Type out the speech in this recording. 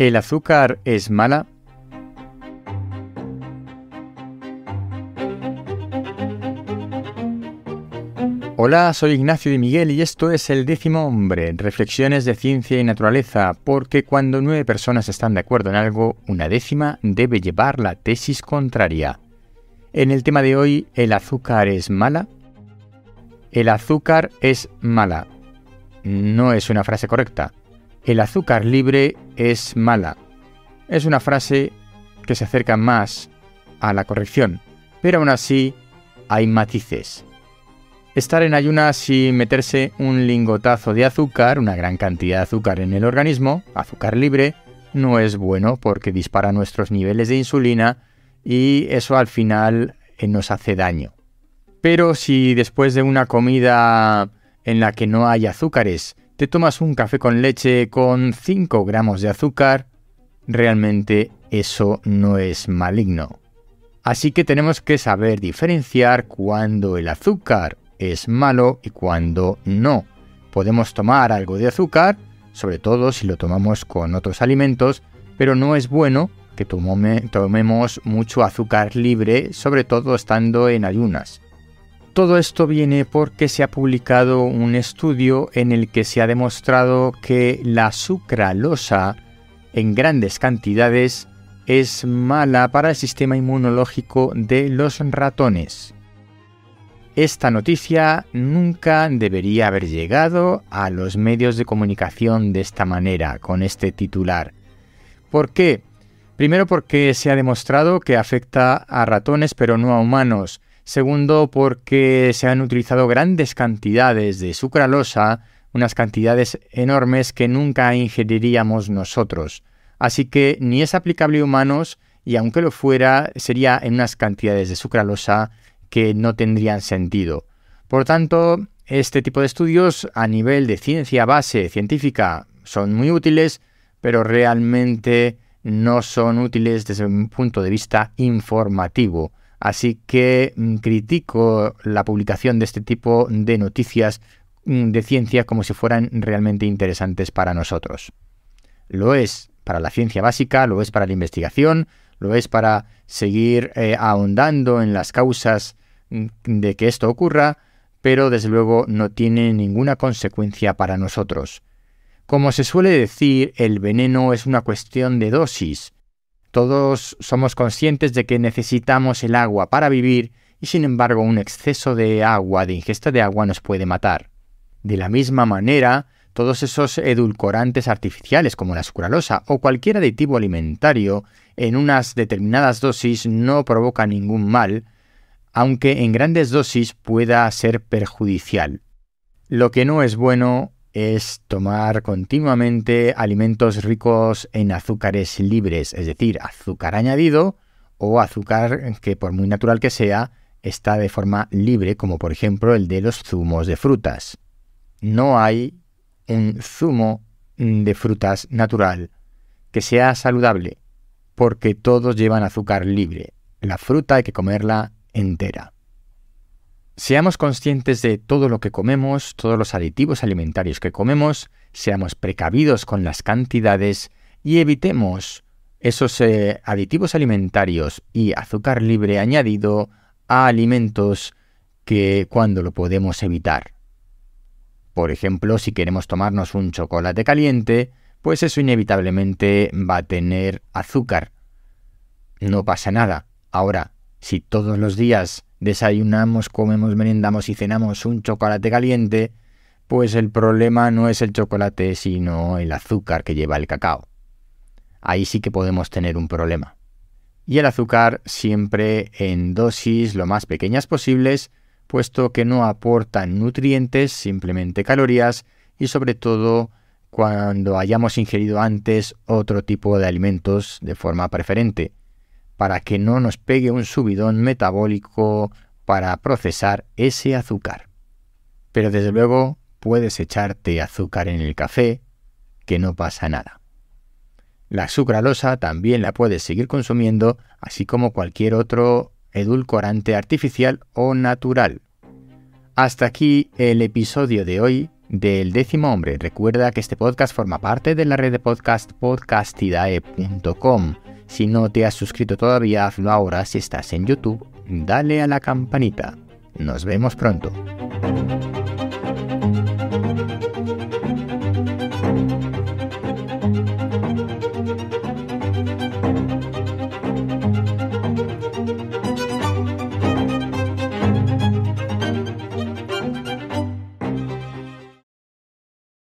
¿El azúcar es mala? Hola, soy Ignacio de Miguel y esto es El décimo hombre, reflexiones de ciencia y naturaleza, porque cuando nueve personas están de acuerdo en algo, una décima debe llevar la tesis contraria. En el tema de hoy, ¿el azúcar es mala? El azúcar es mala. No es una frase correcta. El azúcar libre es mala. Es una frase que se acerca más a la corrección, pero aún así hay matices. Estar en ayunas y meterse un lingotazo de azúcar, una gran cantidad de azúcar en el organismo, azúcar libre, no es bueno porque dispara nuestros niveles de insulina y eso al final eh, nos hace daño. Pero si después de una comida en la que no hay azúcares, te tomas un café con leche con 5 gramos de azúcar, realmente eso no es maligno. Así que tenemos que saber diferenciar cuando el azúcar es malo y cuando no. Podemos tomar algo de azúcar, sobre todo si lo tomamos con otros alimentos, pero no es bueno que tomemos mucho azúcar libre, sobre todo estando en ayunas. Todo esto viene porque se ha publicado un estudio en el que se ha demostrado que la sucralosa en grandes cantidades es mala para el sistema inmunológico de los ratones. Esta noticia nunca debería haber llegado a los medios de comunicación de esta manera, con este titular. ¿Por qué? Primero porque se ha demostrado que afecta a ratones pero no a humanos. Segundo porque se han utilizado grandes cantidades de sucralosa, unas cantidades enormes que nunca ingeriríamos nosotros. Así que ni es aplicable a humanos y aunque lo fuera, sería en unas cantidades de sucralosa que no tendrían sentido. Por tanto, este tipo de estudios a nivel de ciencia base científica son muy útiles, pero realmente no son útiles desde un punto de vista informativo. Así que mm, critico la publicación de este tipo de noticias mm, de ciencia como si fueran realmente interesantes para nosotros. Lo es para la ciencia básica, lo es para la investigación, lo es para seguir eh, ahondando en las causas de que esto ocurra, pero desde luego no tiene ninguna consecuencia para nosotros. Como se suele decir, el veneno es una cuestión de dosis. Todos somos conscientes de que necesitamos el agua para vivir y sin embargo un exceso de agua, de ingesta de agua, nos puede matar. De la misma manera, todos esos edulcorantes artificiales como la sucralosa o cualquier aditivo alimentario en unas determinadas dosis no provoca ningún mal, aunque en grandes dosis pueda ser perjudicial. Lo que no es bueno es tomar continuamente alimentos ricos en azúcares libres, es decir, azúcar añadido o azúcar que por muy natural que sea, está de forma libre, como por ejemplo el de los zumos de frutas. No hay un zumo de frutas natural que sea saludable, porque todos llevan azúcar libre. La fruta hay que comerla entera. Seamos conscientes de todo lo que comemos, todos los aditivos alimentarios que comemos, seamos precavidos con las cantidades y evitemos esos eh, aditivos alimentarios y azúcar libre añadido a alimentos que cuando lo podemos evitar. Por ejemplo, si queremos tomarnos un chocolate caliente, pues eso inevitablemente va a tener azúcar. No pasa nada. Ahora, si todos los días desayunamos, comemos, merendamos y cenamos un chocolate caliente, pues el problema no es el chocolate, sino el azúcar que lleva el cacao. Ahí sí que podemos tener un problema. Y el azúcar siempre en dosis lo más pequeñas posibles, puesto que no aportan nutrientes, simplemente calorías, y sobre todo cuando hayamos ingerido antes otro tipo de alimentos de forma preferente, para que no nos pegue un subidón metabólico para procesar ese azúcar. Pero desde luego puedes echarte azúcar en el café, que no pasa nada. La sucralosa también la puedes seguir consumiendo, así como cualquier otro edulcorante artificial o natural. Hasta aquí el episodio de hoy. del décimo hombre. Recuerda que este podcast forma parte de la red de podcast podcastidae.com. Si no te has suscrito todavía, hazlo ahora si estás en YouTube. Dale a la campanita. Nos vemos pronto.